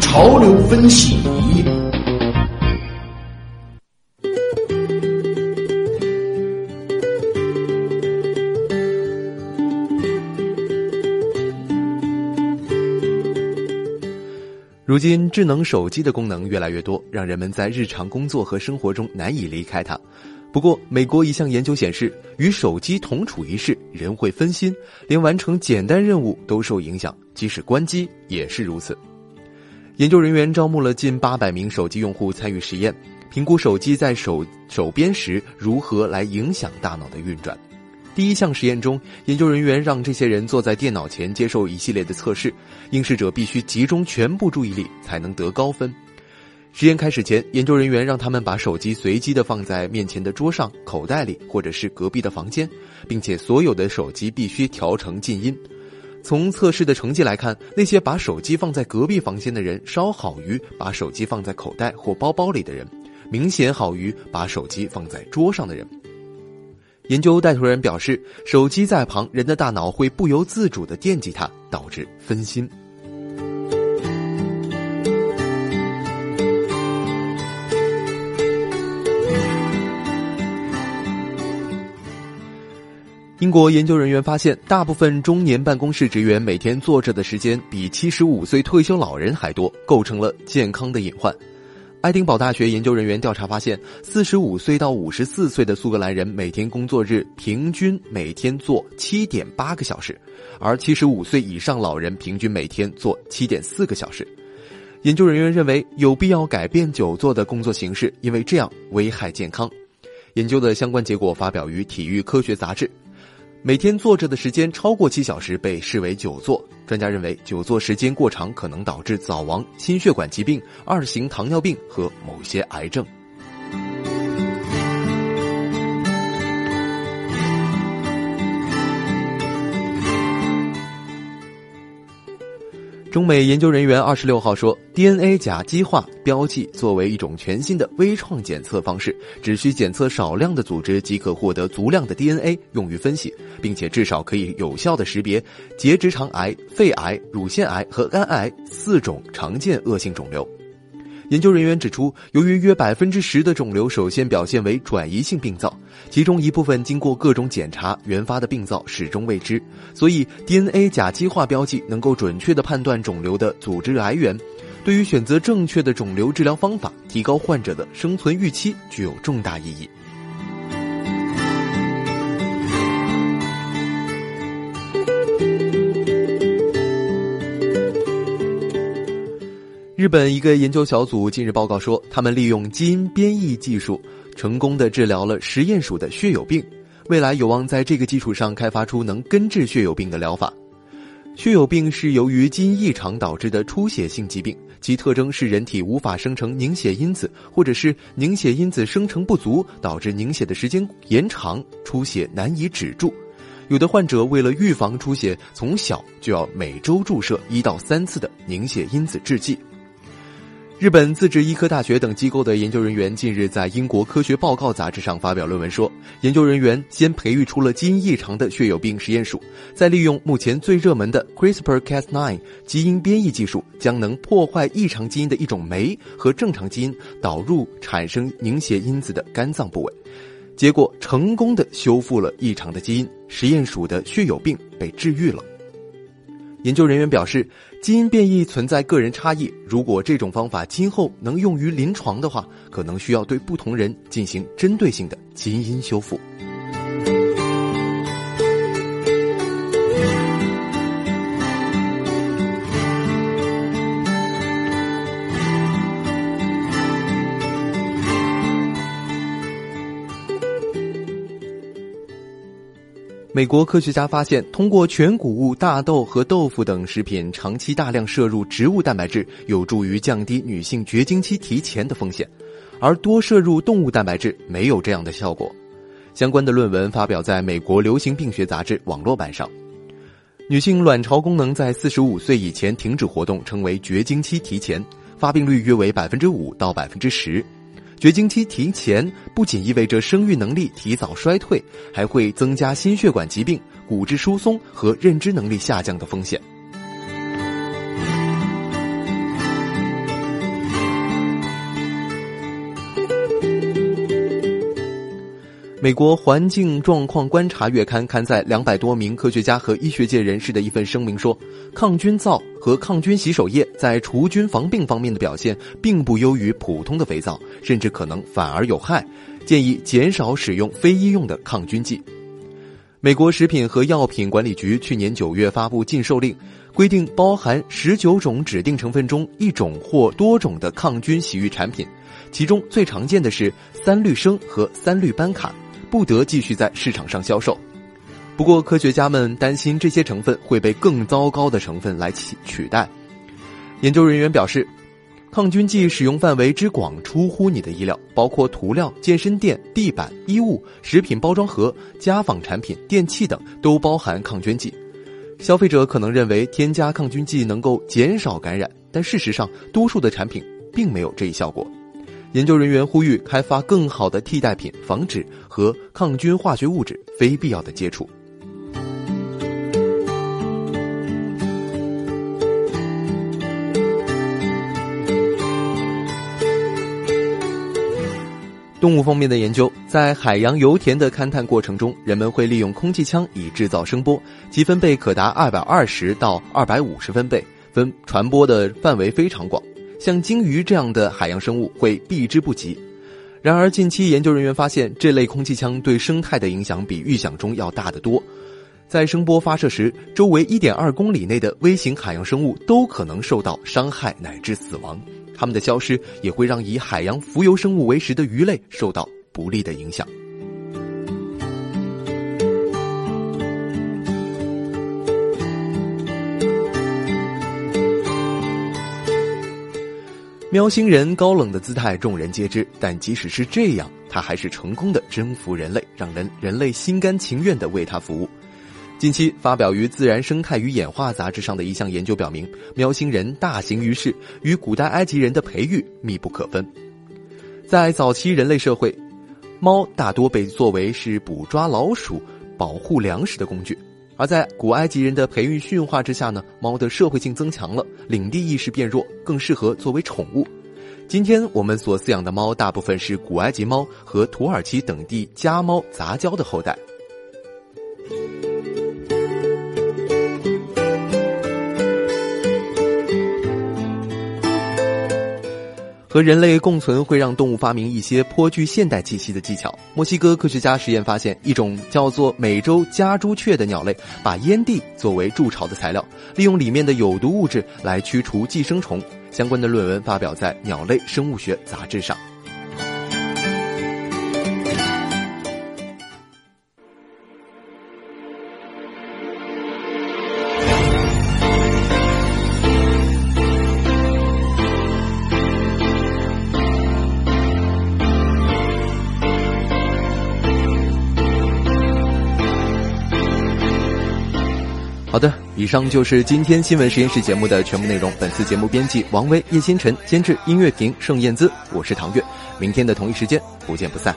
潮流分析。如今，智能手机的功能越来越多，让人们在日常工作和生活中难以离开它。不过，美国一项研究显示，与手机同处一室，人会分心，连完成简单任务都受影响，即使关机也是如此。研究人员招募了近八百名手机用户参与实验，评估手机在手手边时如何来影响大脑的运转。第一项实验中，研究人员让这些人坐在电脑前接受一系列的测试，应试者必须集中全部注意力才能得高分。实验开始前，研究人员让他们把手机随机的放在面前的桌上、口袋里或者是隔壁的房间，并且所有的手机必须调成静音。从测试的成绩来看，那些把手机放在隔壁房间的人稍好于把手机放在口袋或包包里的人，明显好于把手机放在桌上的人。研究带头人表示，手机在旁，人的大脑会不由自主的惦记它，导致分心。英国研究人员发现，大部分中年办公室职员每天坐着的时间比七十五岁退休老人还多，构成了健康的隐患。爱丁堡大学研究人员调查发现，四十五岁到五十四岁的苏格兰人每天工作日平均每天做七点八个小时，而七十五岁以上老人平均每天做七点四个小时。研究人员认为有必要改变久坐的工作形式，因为这样危害健康。研究的相关结果发表于《体育科学杂志》。每天坐着的时间超过七小时被视为久坐。专家认为，久坐时间过长可能导致早亡、心血管疾病、二型糖尿病和某些癌症。中美研究人员二十六号说，DNA 甲基化标记作为一种全新的微创检测方式，只需检测少量的组织即可获得足量的 DNA 用于分析，并且至少可以有效的识别结直肠癌、肺癌、乳腺癌和肝癌四种常见恶性肿瘤。研究人员指出，由于约百分之十的肿瘤首先表现为转移性病灶，其中一部分经过各种检查原发的病灶始终未知，所以 DNA 甲基化标记能够准确的判断肿瘤的组织来源，对于选择正确的肿瘤治疗方法、提高患者的生存预期具有重大意义。日本一个研究小组近日报告说，他们利用基因编译技术，成功的治疗了实验鼠的血友病，未来有望在这个基础上开发出能根治血友病的疗法。血友病是由于基因异常导致的出血性疾病，其特征是人体无法生成凝血因子，或者是凝血因子生成不足，导致凝血的时间延长，出血难以止住。有的患者为了预防出血，从小就要每周注射一到三次的凝血因子制剂。日本自治医科大学等机构的研究人员近日在英国科学报告杂志上发表论文说，研究人员先培育出了基因异常的血友病实验鼠，再利用目前最热门的 CRISPR-Cas9 基因编译技术，将能破坏异常基因的一种酶和正常基因导入产生凝血因子的肝脏部位，结果成功的修复了异常的基因，实验鼠的血友病被治愈了。研究人员表示，基因变异存在个人差异。如果这种方法今后能用于临床的话，可能需要对不同人进行针对性的基因修复。美国科学家发现，通过全谷物、大豆和豆腐等食品长期大量摄入植物蛋白质，有助于降低女性绝经期提前的风险，而多摄入动物蛋白质没有这样的效果。相关的论文发表在美国流行病学杂志网络版上。女性卵巢功能在四十五岁以前停止活动，称为绝经期提前，发病率约为百分之五到百分之十。绝经期提前不仅意味着生育能力提早衰退，还会增加心血管疾病、骨质疏松和认知能力下降的风险。美国环境状况观察月刊刊载两百多名科学家和医学界人士的一份声明说，抗菌皂和抗菌洗手液在除菌防病方面的表现并不优于普通的肥皂，甚至可能反而有害，建议减少使用非医用的抗菌剂。美国食品和药品管理局去年九月发布禁售令，规定包含十九种指定成分中一种或多种的抗菌洗浴产品，其中最常见的是三氯生和三氯斑卡。不得继续在市场上销售。不过，科学家们担心这些成分会被更糟糕的成分来取取代。研究人员表示，抗菌剂使用范围之广出乎你的意料，包括涂料、健身垫、地板、衣物、食品包装盒、家纺产品、电器等都包含抗菌剂。消费者可能认为添加抗菌剂能够减少感染，但事实上，多数的产品并没有这一效果。研究人员呼吁开发更好的替代品，防止和抗菌化学物质非必要的接触。动物方面的研究，在海洋油田的勘探过程中，人们会利用空气枪以制造声波，其分贝可达二百二十到二百五十分贝，分传播的范围非常广。像鲸鱼这样的海洋生物会避之不及。然而，近期研究人员发现，这类空气枪对生态的影响比预想中要大得多。在声波发射时，周围1.2公里内的微型海洋生物都可能受到伤害乃至死亡。它们的消失也会让以海洋浮游生物为食的鱼类受到不利的影响。喵星人高冷的姿态众人皆知，但即使是这样，他还是成功的征服人类，让人人类心甘情愿的为他服务。近期发表于《自然生态与演化》杂志上的一项研究表明，喵星人大行于世，与古代埃及人的培育密不可分。在早期人类社会，猫大多被作为是捕抓老鼠、保护粮食的工具。而在古埃及人的培育驯化之下呢，猫的社会性增强了，领地意识变弱，更适合作为宠物。今天我们所饲养的猫，大部分是古埃及猫和土耳其等地家猫杂交的后代。和人类共存会让动物发明一些颇具现代气息的技巧。墨西哥科学家实验发现，一种叫做美洲家朱雀的鸟类，把烟蒂作为筑巢的材料，利用里面的有毒物质来驱除寄生虫。相关的论文发表在《鸟类生物学》杂志上。好的，以上就是今天新闻实验室节目的全部内容。本次节目编辑王威、叶星辰监制音乐平、盛燕姿，我是唐月。明天的同一时间不见不散。